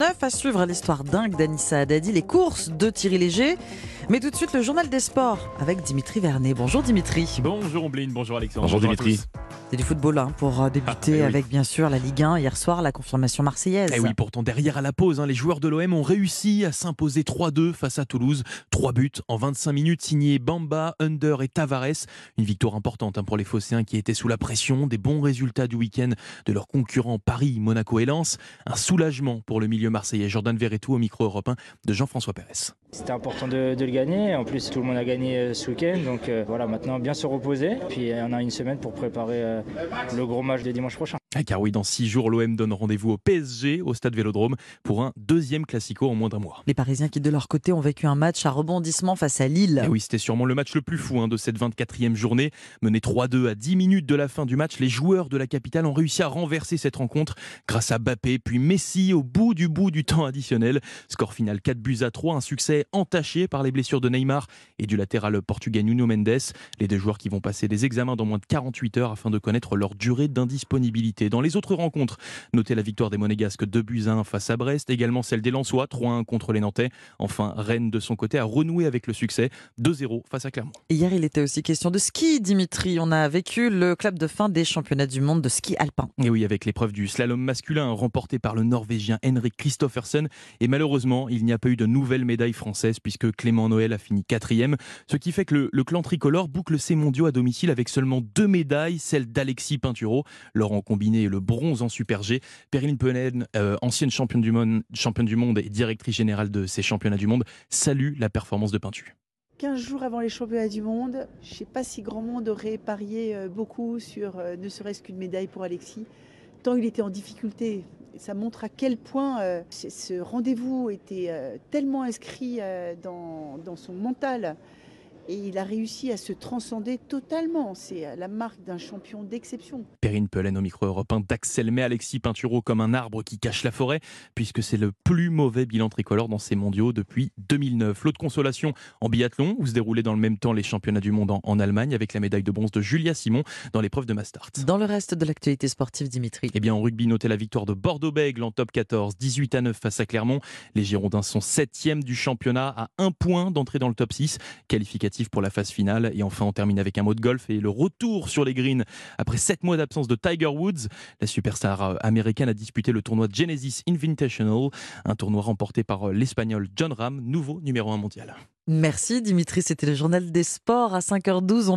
Neuf à suivre l'histoire dingue d'Anissa Haddadi, les courses de Thierry Léger. Mais tout de suite, le journal des sports avec Dimitri Vernet. Bonjour Dimitri. Bonjour Ombline, bonjour Alexandre. Bonjour, Dimitri. C'est du football hein, pour euh, débuter Ah, oui. avec bien sûr la Ligue 1 hier soir, la confirmation marseillaise. Et Eh oui, pourtant derrière à la pause, hein, les joueurs de l'OM ont réussi à s'imposer 3-2 face à Toulouse. Trois buts en 25 minutes signés Bamba, Under et Tavares. Une victoire importante hein, pour les Phocéens qui étaient sous la pression des bons résultats du week-end de leurs concurrents Paris, Monaco et Lens. Un soulagement pour le milieu marseillais Jordan Verretou au micro européen de Jean-François Pérez. C'était important de, le gagner. En plus, tout le monde a gagné euh, ce week-end. Donc euh, voilà, maintenant bien se reposer. Puis on a une semaine pour préparer euh, le gros match de dimanche prochain. Ah, car oui, dans six jours, l'OM donne rendez-vous au PSG, au stade Vélodrome, pour un deuxième classico en moins d'un mois. Les Parisiens qui de leur côté ont vécu un match à rebondissement face à Lille. Et oui, c'était sûrement le match le plus fou hein, de cette 24e journée. Mené 3-2 à 10 minutes de la fin du match, les joueurs de la capitale ont réussi à renverser cette rencontre grâce à Bappé, puis Messi au bout du bout du temps additionnel. Score final 4 buts à 3, un succès entaché par les blessures de Neymar et du latéral portugais Nuno Mendes. Les deux joueurs qui vont passer des examens dans moins de 48 heures afin de connaître leur durée d'indisponibilité. Dans les autres rencontres, notez la victoire des Monégasques 2 buts à 1 face à Brest, également celle des Lensois 3-1 contre les Nantais. Enfin, Rennes de son côté a renoué avec le succès 2-0 face à Clermont. Hier, il était aussi question de ski, Dimitri. On a vécu le club de fin des championnats du monde de ski alpin. Et oui, avec l'épreuve du slalom masculin remportée par le Norvégien Henrik Kristoffersen. Et malheureusement, il n'y a pas eu de nouvelle médaille française puisque Clément Noël a fini quatrième. Ce qui fait que le, le clan tricolore boucle ses mondiaux à domicile avec seulement deux médailles, celle d'Alexis Pinturo, l'or en combiné le bronze en super G. Perrine Penen, euh, ancienne championne du, monde, championne du monde et directrice générale de ces championnats du monde, salue la performance de Pintu. 15 jours avant les championnats du monde, je ne sais pas si grand monde aurait parié euh, beaucoup sur euh, ne serait-ce qu'une médaille pour Alexis, tant il était en difficulté. Ça montre à quel point ce- rendez-vous était tellement inscrit dans son mental et il a réussi à se transcender totalement. C'est euh, la marque d'un champion d'exception. Perrine Pelen au micro européen d'Axel met Alexis Pinturo comme un arbre qui cache la forêt, puisque c'est le plus mauvais bilan tricolore dans ces mondiaux depuis 2009. L'autre consolation en biathlon, où se déroulaient dans le même temps les championnats du monde en, en Allemagne, avec la médaille de bronze de Julia Simon dans l'épreuve de Mastart. Dans le reste de l'actualité sportive, Dimitri. Eh bien, en rugby, notez la victoire de Bordeaux-Bègle en top 14, 18 à 9 face à Clermont. Les Girondins sont 7 du championnat à un point d'entrée dans le top 6, qualificatif pour la phase finale. Et enfin, on termine avec un mot de golf et le retour sur les greens après 7 mois d'absence de Tiger Woods. La superstar euh, américaine a disputé le tournoi Genesis Invitational, un tournoi remporté par euh, l'Espagnol John Ram, nouveau numéro 1 mondial. Merci Dimitri, c'était le journal des sports à 5h12.